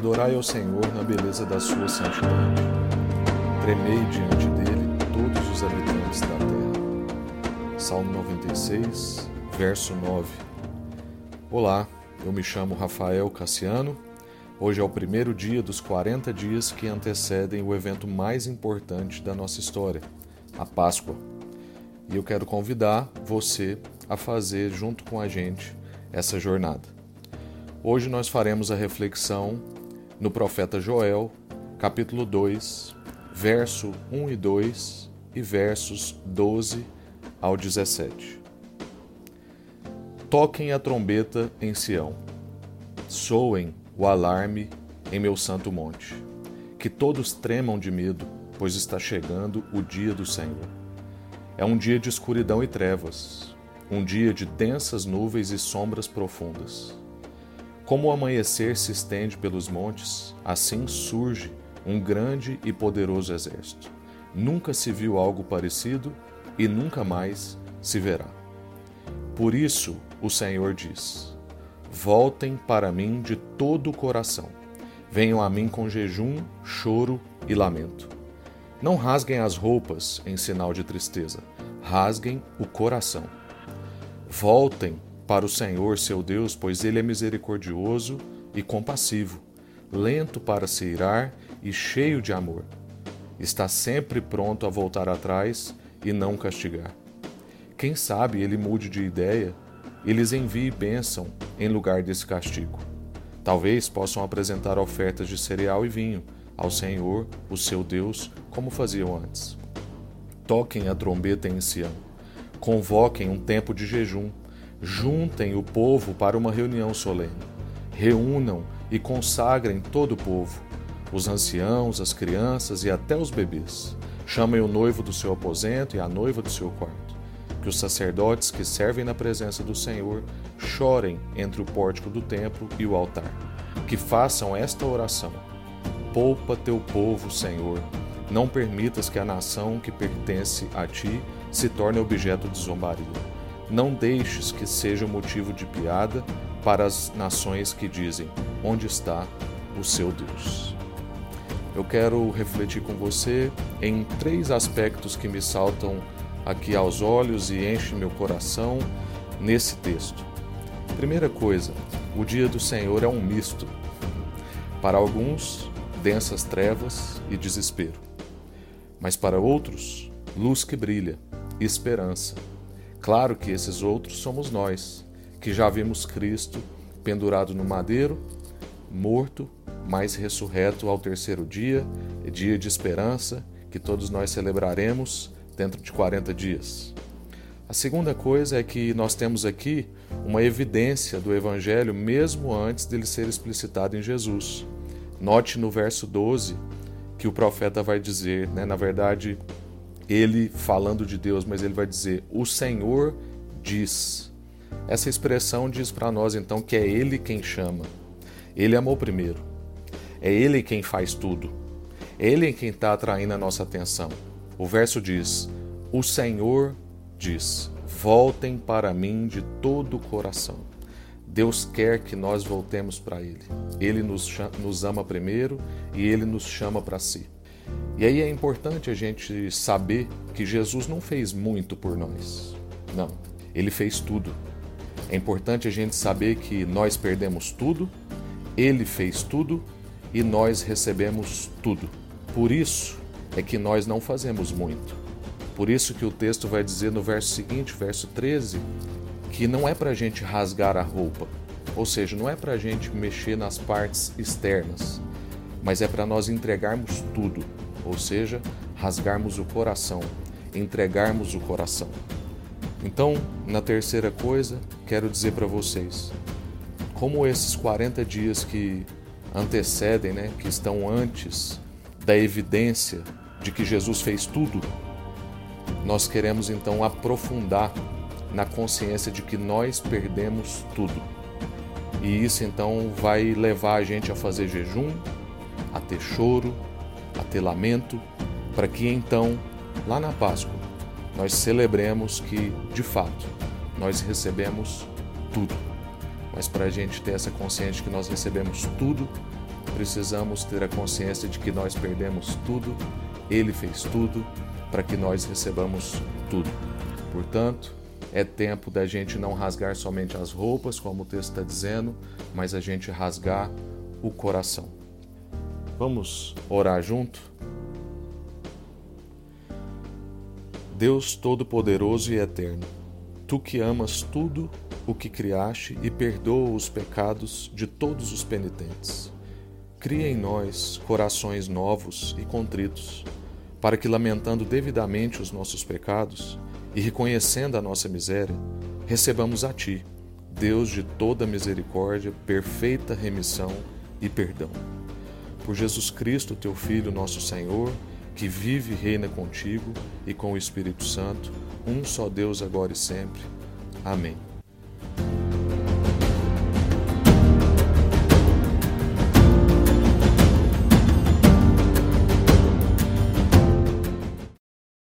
Adorai ao Senhor na beleza da sua santidade. Tremei diante dele todos os habitantes da terra. Salmo 96, verso 9. Olá, eu me chamo Rafael Cassiano. Hoje é o primeiro dia dos 40 dias que antecedem o evento mais importante da nossa história, a Páscoa. E eu quero convidar você a fazer junto com a gente essa jornada. Hoje nós faremos a reflexão no profeta Joel, capítulo 2, verso 1 e 2 e versos 12 ao 17. Toquem a trombeta em Sião, soem o alarme em meu santo monte. Que todos tremam de medo, pois está chegando o dia do Senhor. É um dia de escuridão e trevas, um dia de densas nuvens e sombras profundas. Como o amanhecer se estende pelos montes, assim surge um grande e poderoso exército. Nunca se viu algo parecido e nunca mais se verá. Por isso o Senhor diz: Voltem para mim de todo o coração. Venham a mim com jejum, choro e lamento. Não rasguem as roupas em sinal de tristeza, rasguem o coração. Voltem para o Senhor seu Deus, pois ele é misericordioso e compassivo, lento para se irar e cheio de amor. Está sempre pronto a voltar atrás e não castigar. Quem sabe ele mude de ideia e lhes envie bênção em lugar desse castigo. Talvez possam apresentar ofertas de cereal e vinho ao Senhor, o seu Deus, como faziam antes. Toquem a trombeta em Sião. Convoquem um tempo de jejum Juntem o povo para uma reunião solene. Reúnam e consagrem todo o povo, os anciãos, as crianças e até os bebês. Chamem o noivo do seu aposento e a noiva do seu quarto. Que os sacerdotes que servem na presença do Senhor chorem entre o pórtico do templo e o altar. Que façam esta oração: Poupa teu povo, Senhor. Não permitas que a nação que pertence a ti se torne objeto de zombaria. Não deixes que seja motivo de piada para as nações que dizem: Onde está o seu Deus? Eu quero refletir com você em três aspectos que me saltam aqui aos olhos e enchem meu coração nesse texto. Primeira coisa, o dia do Senhor é um misto. Para alguns, densas trevas e desespero. Mas para outros, luz que brilha, esperança Claro que esses outros somos nós, que já vimos Cristo pendurado no madeiro, morto, mas ressurreto ao terceiro dia, dia de esperança, que todos nós celebraremos dentro de 40 dias. A segunda coisa é que nós temos aqui uma evidência do Evangelho mesmo antes dele ser explicitado em Jesus. Note no verso 12 que o profeta vai dizer, né, na verdade, ele falando de Deus, mas ele vai dizer: O Senhor diz. Essa expressão diz para nós então que é Ele quem chama. Ele amou primeiro. É Ele quem faz tudo. É Ele quem está atraindo a nossa atenção. O verso diz: O Senhor diz: Voltem para mim de todo o coração. Deus quer que nós voltemos para Ele. Ele nos, nos ama primeiro e Ele nos chama para si. E aí é importante a gente saber que Jesus não fez muito por nós. Não, ele fez tudo. É importante a gente saber que nós perdemos tudo, ele fez tudo e nós recebemos tudo. Por isso é que nós não fazemos muito. Por isso que o texto vai dizer no verso seguinte, verso 13, que não é para a gente rasgar a roupa, ou seja, não é para a gente mexer nas partes externas, mas é para nós entregarmos tudo ou seja, rasgarmos o coração, entregarmos o coração. Então, na terceira coisa, quero dizer para vocês, como esses 40 dias que antecedem, né, que estão antes da evidência de que Jesus fez tudo, nós queremos então aprofundar na consciência de que nós perdemos tudo. E isso então vai levar a gente a fazer jejum, a ter choro, a ter lamento, para que então, lá na Páscoa, nós celebremos que, de fato, nós recebemos tudo. Mas para a gente ter essa consciência de que nós recebemos tudo, precisamos ter a consciência de que nós perdemos tudo, Ele fez tudo para que nós recebamos tudo. Portanto, é tempo da gente não rasgar somente as roupas, como o texto está dizendo, mas a gente rasgar o coração. Vamos orar junto? Deus Todo-Poderoso e Eterno, Tu que amas tudo o que criaste e perdoa os pecados de todos os penitentes. Cria em nós corações novos e contritos, para que, lamentando devidamente os nossos pecados e reconhecendo a nossa miséria, recebamos a Ti, Deus de toda misericórdia, perfeita remissão e perdão. Por Jesus Cristo, Teu Filho, nosso Senhor, que vive e reina contigo e com o Espírito Santo, um só Deus agora e sempre. Amém.